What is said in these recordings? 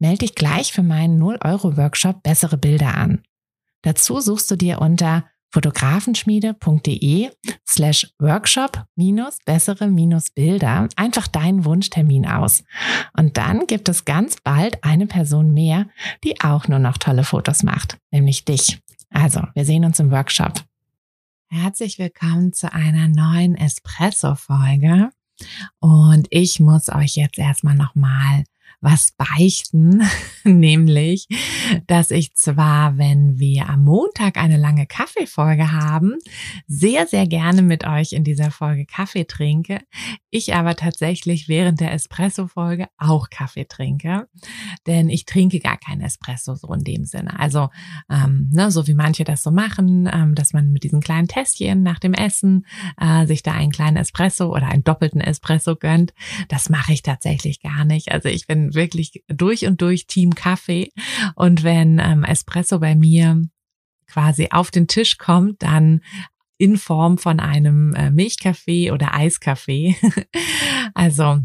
Melde dich gleich für meinen 0-Euro-Workshop Bessere Bilder an. Dazu suchst du dir unter fotografenschmiede.de slash workshop minus bessere minus Bilder einfach deinen Wunschtermin aus. Und dann gibt es ganz bald eine Person mehr, die auch nur noch tolle Fotos macht, nämlich dich. Also, wir sehen uns im Workshop. Herzlich willkommen zu einer neuen Espresso-Folge. Und ich muss euch jetzt erstmal nochmal was beichten, nämlich, dass ich zwar, wenn wir am Montag eine lange Kaffeefolge haben, sehr, sehr gerne mit euch in dieser Folge Kaffee trinke, ich aber tatsächlich während der Espresso-Folge auch Kaffee trinke, denn ich trinke gar kein Espresso so in dem Sinne. Also, ähm, ne, so wie manche das so machen, ähm, dass man mit diesen kleinen Tässchen nach dem Essen äh, sich da einen kleinen Espresso oder einen doppelten Espresso gönnt, das mache ich tatsächlich gar nicht. Also ich bin wirklich durch und durch Team Kaffee. Und wenn ähm, Espresso bei mir quasi auf den Tisch kommt, dann in Form von einem äh, Milchkaffee oder Eiskaffee. also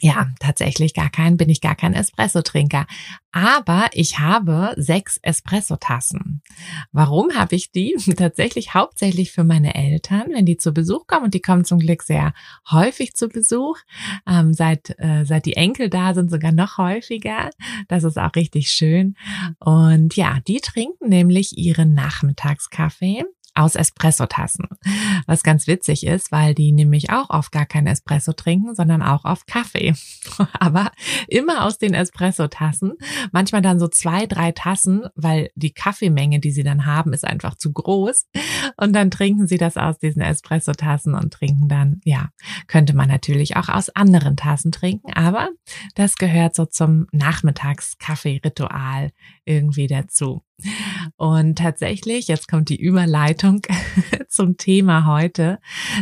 ja, tatsächlich gar kein, bin ich gar kein Espresso-Trinker. Aber ich habe sechs Espresso-Tassen. Warum habe ich die? Tatsächlich hauptsächlich für meine Eltern, wenn die zu Besuch kommen. Und die kommen zum Glück sehr häufig zu Besuch. Ähm, seit, äh, seit die Enkel da sind, sogar noch häufiger. Das ist auch richtig schön. Und ja, die trinken nämlich ihren Nachmittagskaffee aus Espresso-Tassen. Was ganz witzig ist, weil die nämlich auch oft gar kein Espresso trinken, sondern auch oft Kaffee. Aber immer aus den Espresso-Tassen. Manchmal dann so zwei, drei Tassen, weil die Kaffeemenge, die sie dann haben, ist einfach zu groß. Und dann trinken sie das aus diesen Espresso-Tassen und trinken dann, ja, könnte man natürlich auch aus anderen Tassen trinken, aber das gehört so zum Nachmittagskaffee-Ritual irgendwie dazu. Und tatsächlich, jetzt kommt die Überleitung zum Thema heute.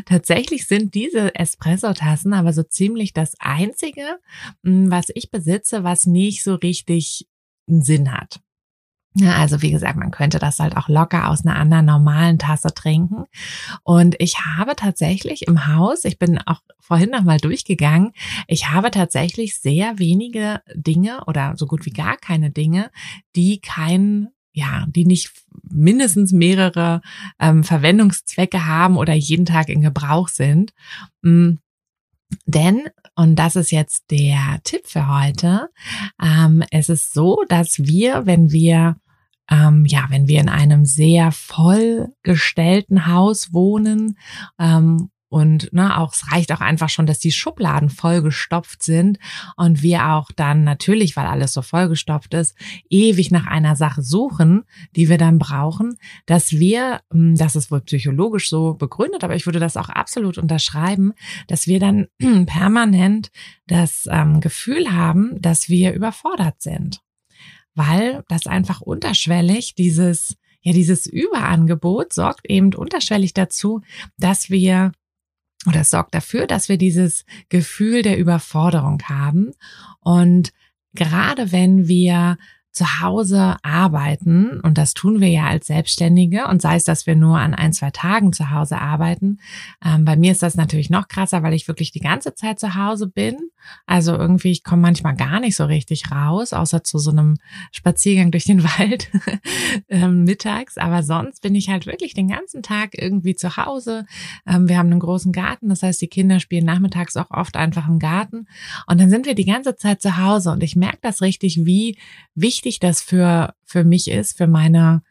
Tatsächlich sind diese Espresso-Tassen aber so ziemlich das einzige, hm, was ich besitze, was nicht so richtig einen Sinn hat. Also wie gesagt, man könnte das halt auch locker aus einer anderen normalen Tasse trinken. Und ich habe tatsächlich im Haus, ich bin auch vorhin noch mal durchgegangen, ich habe tatsächlich sehr wenige Dinge oder so gut wie gar keine Dinge, die keinen ja, die nicht mindestens mehrere ähm, Verwendungszwecke haben oder jeden Tag in Gebrauch sind. Mhm. Denn, und das ist jetzt der Tipp für heute, ähm, es ist so, dass wir, wenn wir ähm, ja, wenn wir in einem sehr vollgestellten Haus wohnen ähm, und ne, auch es reicht auch einfach schon, dass die Schubladen vollgestopft sind und wir auch dann natürlich, weil alles so vollgestopft ist, ewig nach einer Sache suchen, die wir dann brauchen, dass wir, hm, das ist wohl psychologisch so begründet, aber ich würde das auch absolut unterschreiben, dass wir dann permanent das ähm, Gefühl haben, dass wir überfordert sind, weil das einfach unterschwellig dieses ja, dieses Überangebot sorgt eben unterschwellig dazu, dass wir oder es sorgt dafür, dass wir dieses Gefühl der Überforderung haben. Und gerade wenn wir zu Hause arbeiten, und das tun wir ja als Selbstständige, und sei es, dass wir nur an ein, zwei Tagen zu Hause arbeiten. Ähm, bei mir ist das natürlich noch krasser, weil ich wirklich die ganze Zeit zu Hause bin. Also irgendwie, ich komme manchmal gar nicht so richtig raus, außer zu so einem Spaziergang durch den Wald ähm, mittags. Aber sonst bin ich halt wirklich den ganzen Tag irgendwie zu Hause. Ähm, wir haben einen großen Garten, das heißt, die Kinder spielen nachmittags auch oft einfach im Garten. Und dann sind wir die ganze Zeit zu Hause und ich merke das richtig, wie wichtig wichtig das für, für mich ist, für meine,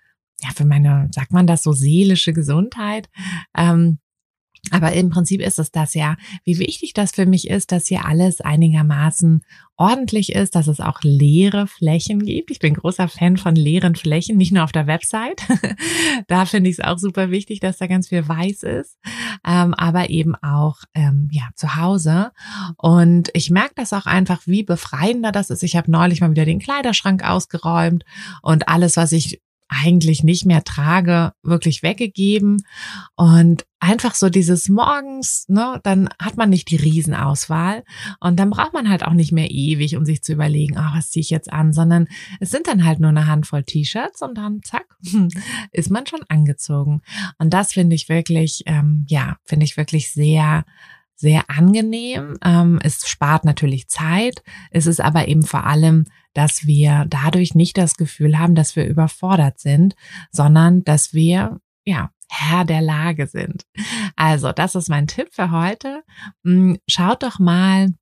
ja, für meine, sagt man das so, seelische Gesundheit, ähm, Aber im Prinzip ist es das ja, wie wichtig das für mich ist, dass hier alles einigermaßen ordentlich ist, dass es auch leere Flächen gibt. Ich bin großer Fan von leeren Flächen, nicht nur auf der Website. da finde ich es auch super wichtig, dass da ganz viel weiß ist, ähm, aber eben auch ähm, ja zu Hause. Und ich merke das auch einfach, wie befreiender das ist. Ich habe neulich mal wieder den Kleiderschrank ausgeräumt und alles, was ich eigentlich nicht mehr trage, wirklich weggegeben. Und einfach so dieses morgens, ne, dann hat man nicht die Riesenauswahl und dann braucht man halt auch nicht mehr ewig, um sich zu überlegen, ah, was ziehe ich jetzt an, sondern es sind dann halt nur eine Handvoll T-Shirts und dann zack, ist man schon angezogen. Und das finde ich wirklich, ähm, ja, finde ich wirklich sehr sehr angenehm. Ähm, es spart natürlich Zeit. Es ist aber eben vor allem, dass wir dadurch nicht das Gefühl haben, dass wir überfordert sind, sondern dass wir, ja, Herr der Lage sind. Also, das ist mein Tipp für heute. Hm, schaut doch mal,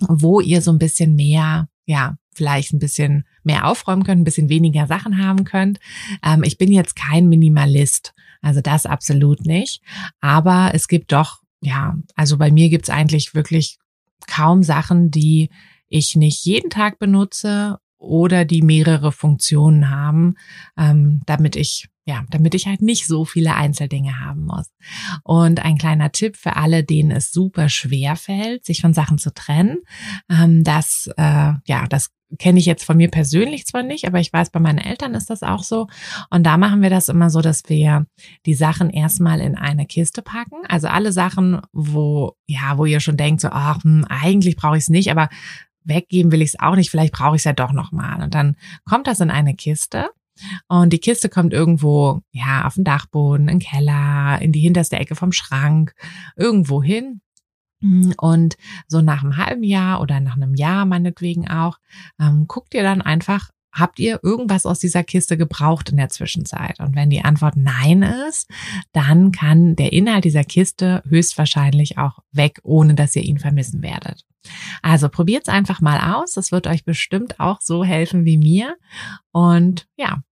wo ihr so ein bisschen mehr, ja, vielleicht ein bisschen mehr aufräumen könnt, ein bisschen weniger Sachen haben könnt. Ähm, ich bin jetzt kein Minimalist, also das absolut nicht. Aber es gibt doch ja, also bei mir gibt's eigentlich wirklich kaum Sachen, die ich nicht jeden Tag benutze oder die mehrere Funktionen haben, ähm, damit ich ja, damit ich halt nicht so viele Einzeldinge haben muss. Und ein kleiner Tipp für alle, denen es super schwer fällt, sich von Sachen zu trennen, ähm, das äh, ja, das kenne ich jetzt von mir persönlich zwar nicht, aber ich weiß, bei meinen Eltern ist das auch so. Und da machen wir das immer so, dass wir die Sachen erstmal in eine Kiste packen. Also alle Sachen, wo, ja, wo ihr schon denkt, so, ach, hm, eigentlich brauche ich es nicht, aber weggeben will ich es auch nicht, vielleicht brauche ich es ja doch nochmal. Und dann kommt das in eine Kiste. Und die Kiste kommt irgendwo, ja, auf den Dachboden, den Keller, in die hinterste Ecke vom Schrank, irgendwo hin. Und so nach einem halben Jahr oder nach einem Jahr meinetwegen auch, ähm, guckt ihr dann einfach, habt ihr irgendwas aus dieser Kiste gebraucht in der Zwischenzeit? Und wenn die Antwort nein ist, dann kann der Inhalt dieser Kiste höchstwahrscheinlich auch weg, ohne dass ihr ihn vermissen werdet. Also probiert's einfach mal aus. Das wird euch bestimmt auch so helfen wie mir. Und ja,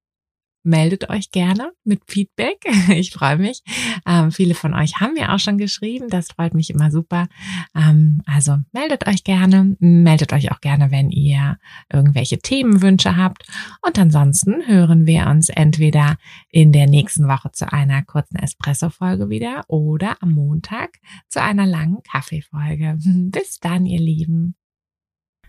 meldet euch gerne mit Feedback. Ich freue mich. Ähm, viele von euch haben mir auch schon geschrieben. Das freut mich immer super. Ähm, also meldet euch gerne. Meldet euch auch gerne, wenn ihr irgendwelche Themenwünsche habt. Und ansonsten hören wir uns entweder in der nächsten Woche zu einer kurzen Espresso-Folge wieder oder am Montag zu einer langen Kaffeefolge. Bis dann, ihr Lieben.